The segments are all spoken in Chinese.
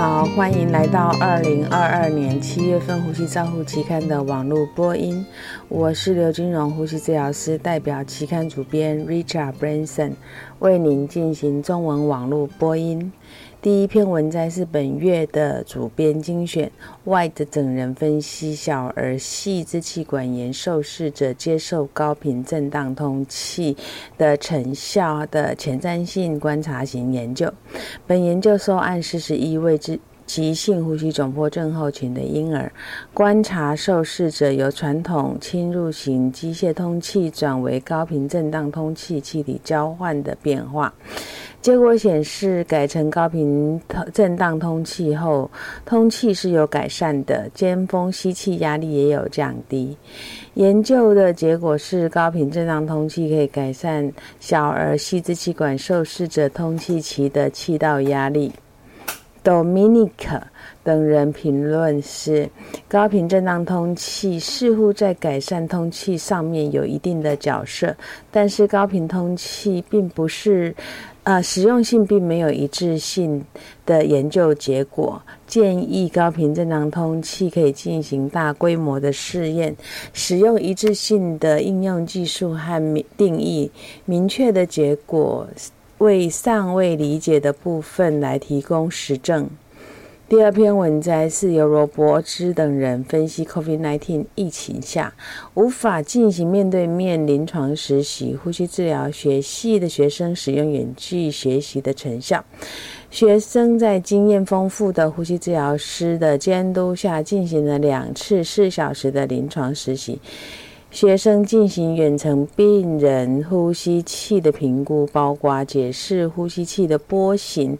好，欢迎来到二零二二年七月份《呼吸照护期刊》的网络播音。我是刘金荣，呼吸治疗师，代表期刊主编 Richard Branson 为您进行中文网络播音。第一篇文摘是本月的主编精选，White 等人分析小儿细支气管炎受试者接受高频震荡通气的成效的前瞻性观察型研究。本研究受案四十一位之急性呼吸窘迫症候群的婴儿，观察受试者由传统侵入型机械通气转为高频震荡通气气体交换的变化。结果显示，改成高频震荡通气后，通气是有改善的，尖峰吸气压力也有降低。研究的结果是，高频震荡通气可以改善小儿细支气管受试者通气期的气道压力。Dominic 等人评论是，高频震荡通气似乎在改善通气上面有一定的角色，但是高频通气并不是。啊，实用性并没有一致性的研究结果。建议高频震荡通气可以进行大规模的试验，使用一致性的应用技术和定义明确的结果，为尚未理解的部分来提供实证。第二篇文摘是由罗伯兹等人分析 COVID-19 疫情下无法进行面对面临床实习呼吸治疗学系的学生使用远距学习的成效。学生在经验丰富的呼吸治疗师的监督下进行了两次四小时的临床实习。学生进行远程病人呼吸器的评估，包括解释呼吸器的波形。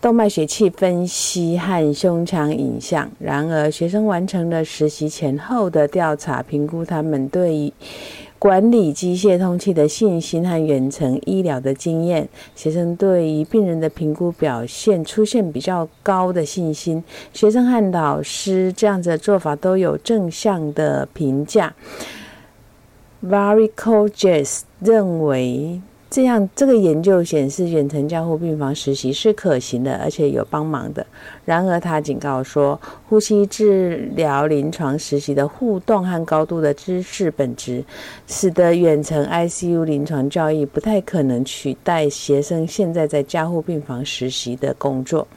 动脉血气分析和胸腔影像。然而，学生完成了实习前后的调查，评估他们对于管理机械通气的信心和远程医疗的经验。学生对于病人的评估表现出现比较高的信心。学生和老师这样子的做法都有正向的评价。Varicoges 认为。这样，这个研究显示远程监护病房实习是可行的，而且有帮忙的。然而，他警告说，呼吸治疗临床实习的互动和高度的知识本质，使得远程 ICU 临床教育不太可能取代学生现在在加护病房实习的工作。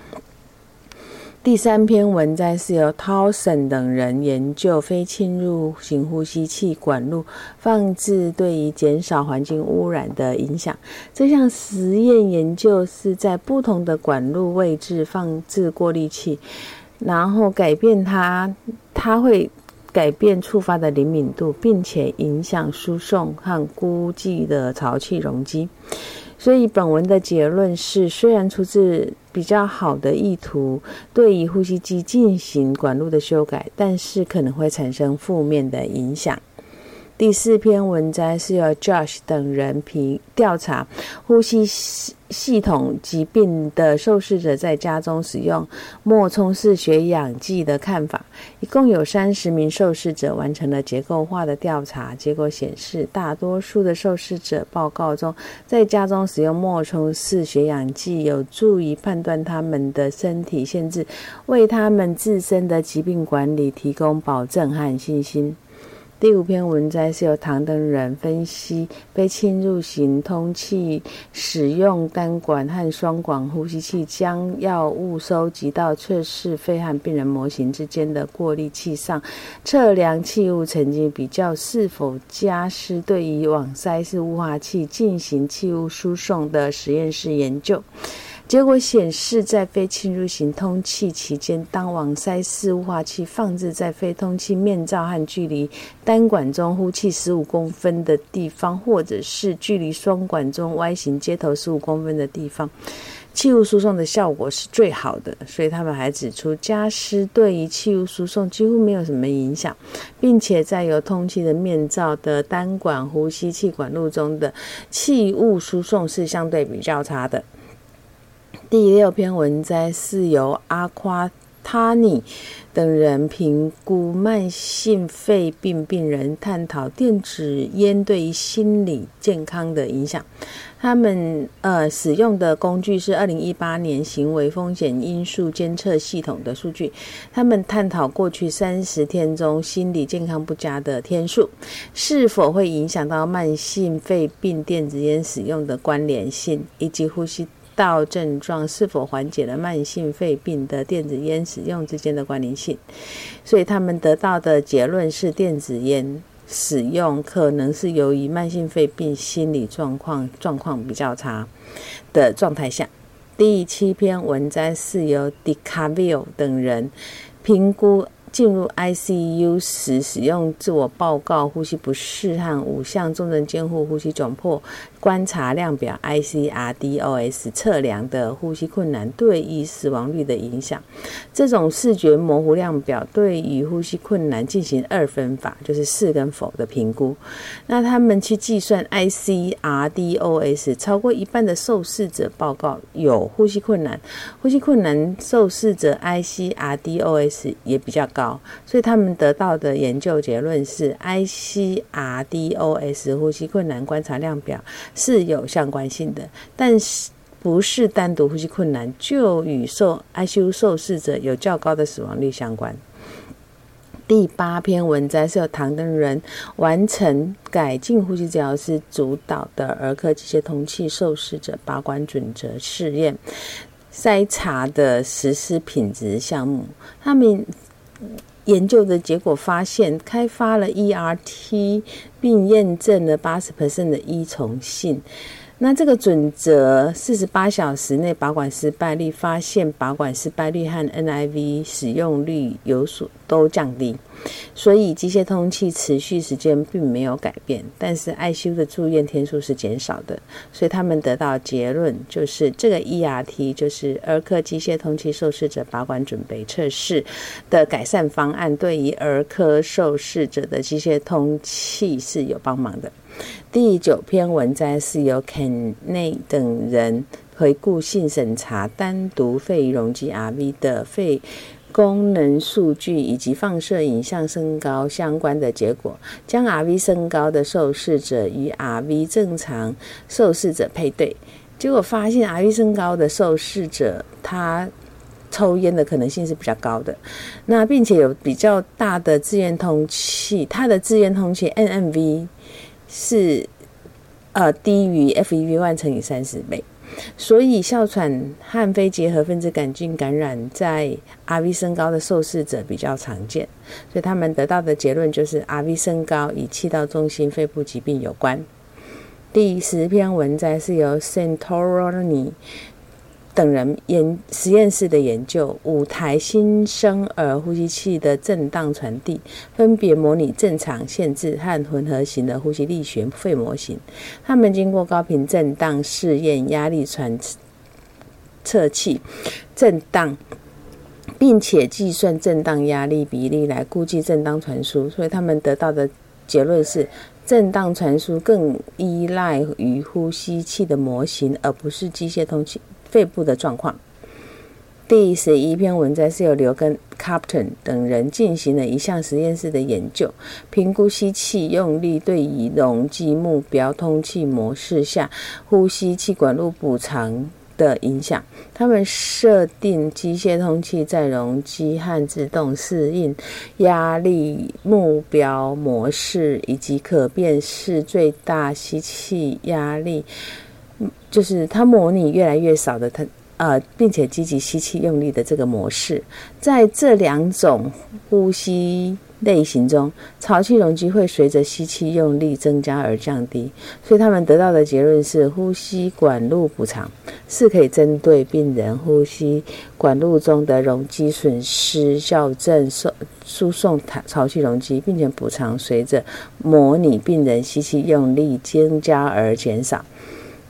第三篇文摘是由 Towson 等人研究非侵入型呼吸器管路放置对于减少环境污染的影响。这项实验研究是在不同的管路位置放置过滤器，然后改变它，它会改变触发的灵敏度，并且影响输送和估计的潮气容积。所以，本文的结论是：虽然出自比较好的意图，对于呼吸机进行管路的修改，但是可能会产生负面的影响。第四篇文摘是由 Josh 等人评调查呼吸系系统疾病的受试者在家中使用莫冲式血氧计的看法。一共有三十名受试者完成了结构化的调查。结果显示，大多数的受试者报告中，在家中使用莫冲式血氧计有助于判断他们的身体限制，为他们自身的疾病管理提供保证和信心。第五篇文摘是由唐登人分析被侵入型通气使用单管和双管呼吸器，将药物收集到测试肺和病人模型之间的过滤器上，测量气雾沉积，比较是否加湿对于网塞式雾化器进行气雾输送的实验室研究。结果显示，在非侵入型通气期间，当网塞式雾化器放置在非通气面罩和距离单管中呼气十五公分的地方，或者是距离双管中 Y 型接头十五公分的地方，气雾输送的效果是最好的。所以他们还指出，加湿对于气雾输送几乎没有什么影响，并且在有通气的面罩的单管呼吸气管路中的气雾输送是相对比较差的。第六篇文摘是由阿夸。塔尼等人评估慢性肺病病人，探讨电子烟对于心理健康的影响。他们呃使用的工具是二零一八年行为风险因素监测系统的数据。他们探讨过去三十天中心理健康不佳的天数是否会影响到慢性肺病电子烟使用的关联性，以及呼吸。到症状是否缓解了慢性肺病的电子烟使用之间的关联性，所以他们得到的结论是，电子烟使用可能是由于慢性肺病心理状况状况比较差的状态下。第七篇文章是由 DiCavio 等人评估。进入 ICU 时，使用自我报告呼吸不适和五项重症监护呼吸窘迫观察量表 （ICRDOS） 测量的呼吸困难对于死亡率的影响。这种视觉模糊量表对于呼吸困难进行二分法，就是是跟否的评估。那他们去计算 ICRDOS，超过一半的受试者报告有呼吸困难，呼吸困难受试者 ICRDOS 也比较高。所以他们得到的研究结论是，ICRDOS 呼吸困难观察量表是有相关性的，但是不是单独呼吸困难就与受 ICU 受试者有较高的死亡率相关。第八篇文章是由唐登人完成改进呼吸治疗师主导的儿科机械通气受试者拔管准则试验筛查的实施品质项目，他们。研究的结果发现，开发了 ERT 并验证了八十 percent 的依从性。那这个准则，四十八小时内拔管失败率，发现拔管失败率和 NIV 使用率有所都降低，所以机械通气持续时间并没有改变，但是 ICU 的住院天数是减少的，所以他们得到结论就是这个 ERT 就是儿科机械通气受试者拔管准备测试的改善方案，对于儿科受试者的机械通气是有帮忙的。第九篇文章是由肯内等人回顾性审查单独肺容积 RV 的肺功能数据以及放射影像升高相关的结果，将 RV 升高的受试者与 RV 正常受试者配对，结果发现 RV 升高的受试者他抽烟的可能性是比较高的，那并且有比较大的自愿通气，他的自愿通气 NMV。是，呃，低于 FEV one 乘以三十倍，所以哮喘和非结核分子杆菌感染在 RV 升高的受试者比较常见，所以他们得到的结论就是 RV 升高与气道中心肺部疾病有关。第十篇文摘是由 Santorini。等人研实验室的研究，五台新生儿呼吸器的震荡传递，分别模拟正常、限制和混合型的呼吸力学肺模型。他们经过高频震荡试验压力传测器震荡，并且计算震荡压力比例来估计震荡传输。所以他们得到的结论是，震荡传输更依赖于呼吸器的模型，而不是机械通气。肺部的状况。第十一篇文章是由刘根 Captain 等人进行了一项实验室的研究，评估吸气用力对于容积目标通气模式下呼吸气管路补偿的影响。他们设定机械通气在容积和自动适应压力目标模式，以及可变式最大吸气压力。就是它模拟越来越少的它呃，并且积极吸气用力的这个模式，在这两种呼吸类型中，潮气容积会随着吸气用力增加而降低。所以他们得到的结论是，呼吸管路补偿是可以针对病人呼吸管路中的容积损失校正输输送潮气容积，并且补偿随着模拟病人吸气用力增加而减少。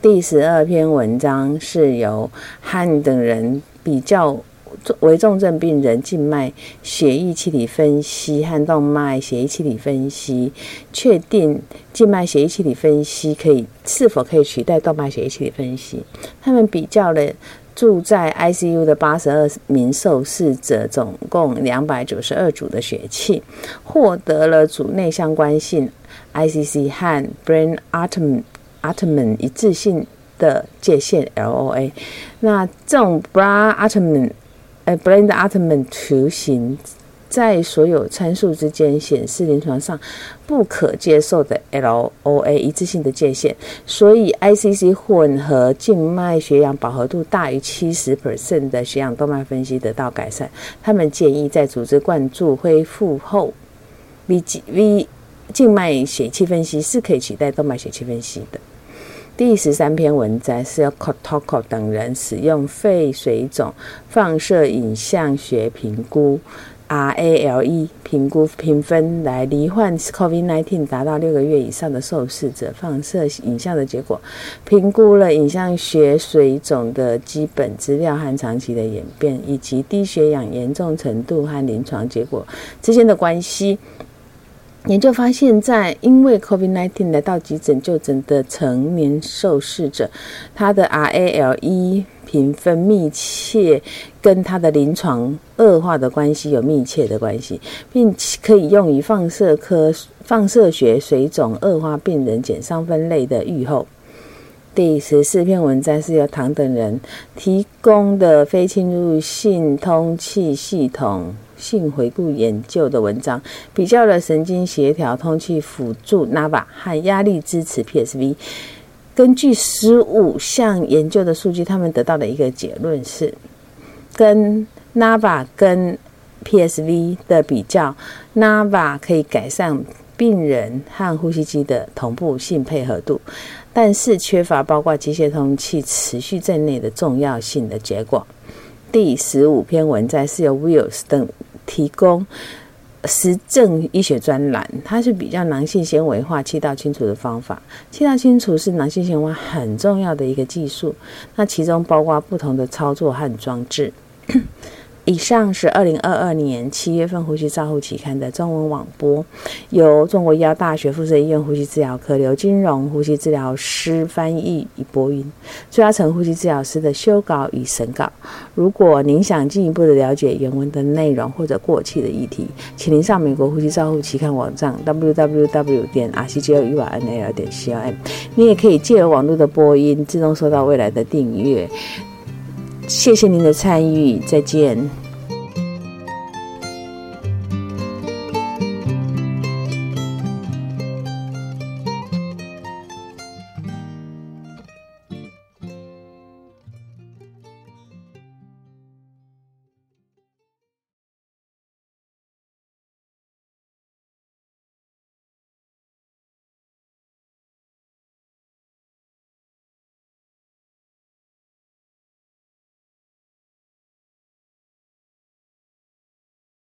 第十二篇文章是由汉等人比较为重症病人静脉血液气体分析和动脉血液气体分析，确定静脉血液气体分析可以是否可以取代动脉血液气体分析。他们比较了住在 ICU 的八十二名受试者，总共两百九十二组的血气，获得了组内相关性 ICC 和 Brain Atom Atom 一致性的界限 LOA。那这种 Brain Atom 呃 Brain Atom 图形。在所有参数之间显示临床上不可接受的 LOA 一致性的界限，所以 ICC 混合静脉血氧饱和度大于七十 percent 的血氧动脉分析得到改善。他们建议在组织灌注恢复后，VGV 静脉血气分析是可以取代动脉血气分析的。第十三篇文摘是由 Kotoko 等人使用肺水肿放射影像学评估。RALE 评估评分来罹患 COVID-19 达到六个月以上的受试者放射影像的结果，评估了影像学水肿的基本资料和长期的演变，以及低血氧严重程度和临床结果之间的关系。研究发现，在因为 COVID-19 来到急诊就诊的成年受试者，他的 RALE 评分密切跟他的临床恶化的关系有密切的关系，并可以用于放射科放射学水肿恶化病人减伤分类的预后。第十四篇文章是由唐等人提供的非侵入性通气系统性回顾研究的文章，比较了神经协调通气辅助 NAVA 和压力支持 PSV。根据十五项研究的数据，他们得到的一个结论是，跟 NAVA 跟 PSV 的比较，NAVA 可以改善病人和呼吸机的同步性配合度，但是缺乏包括机械通气持续在内的重要性的结果。第十五篇文摘是由 Wills 等提供。实证医学专栏，它是比较囊性纤维化气道清除的方法。气道清除是囊性纤维很重要的一个技术，那其中包括不同的操作和装置。以上是二零二二年七月份《呼吸照护期刊》的中文网播，由中国医药大学附设医院呼吸治疗科刘金荣呼吸治疗师翻译与播音，朱嘉诚呼吸治疗师的修稿与审稿。如果您想进一步的了解原文的内容或者过去的议题，请您上美国呼吸照护期刊网站 www 点 r c g o u r n l 点 c o m。你也可以借由网络的播音，自动收到未来的订阅。谢谢您的参与，再见。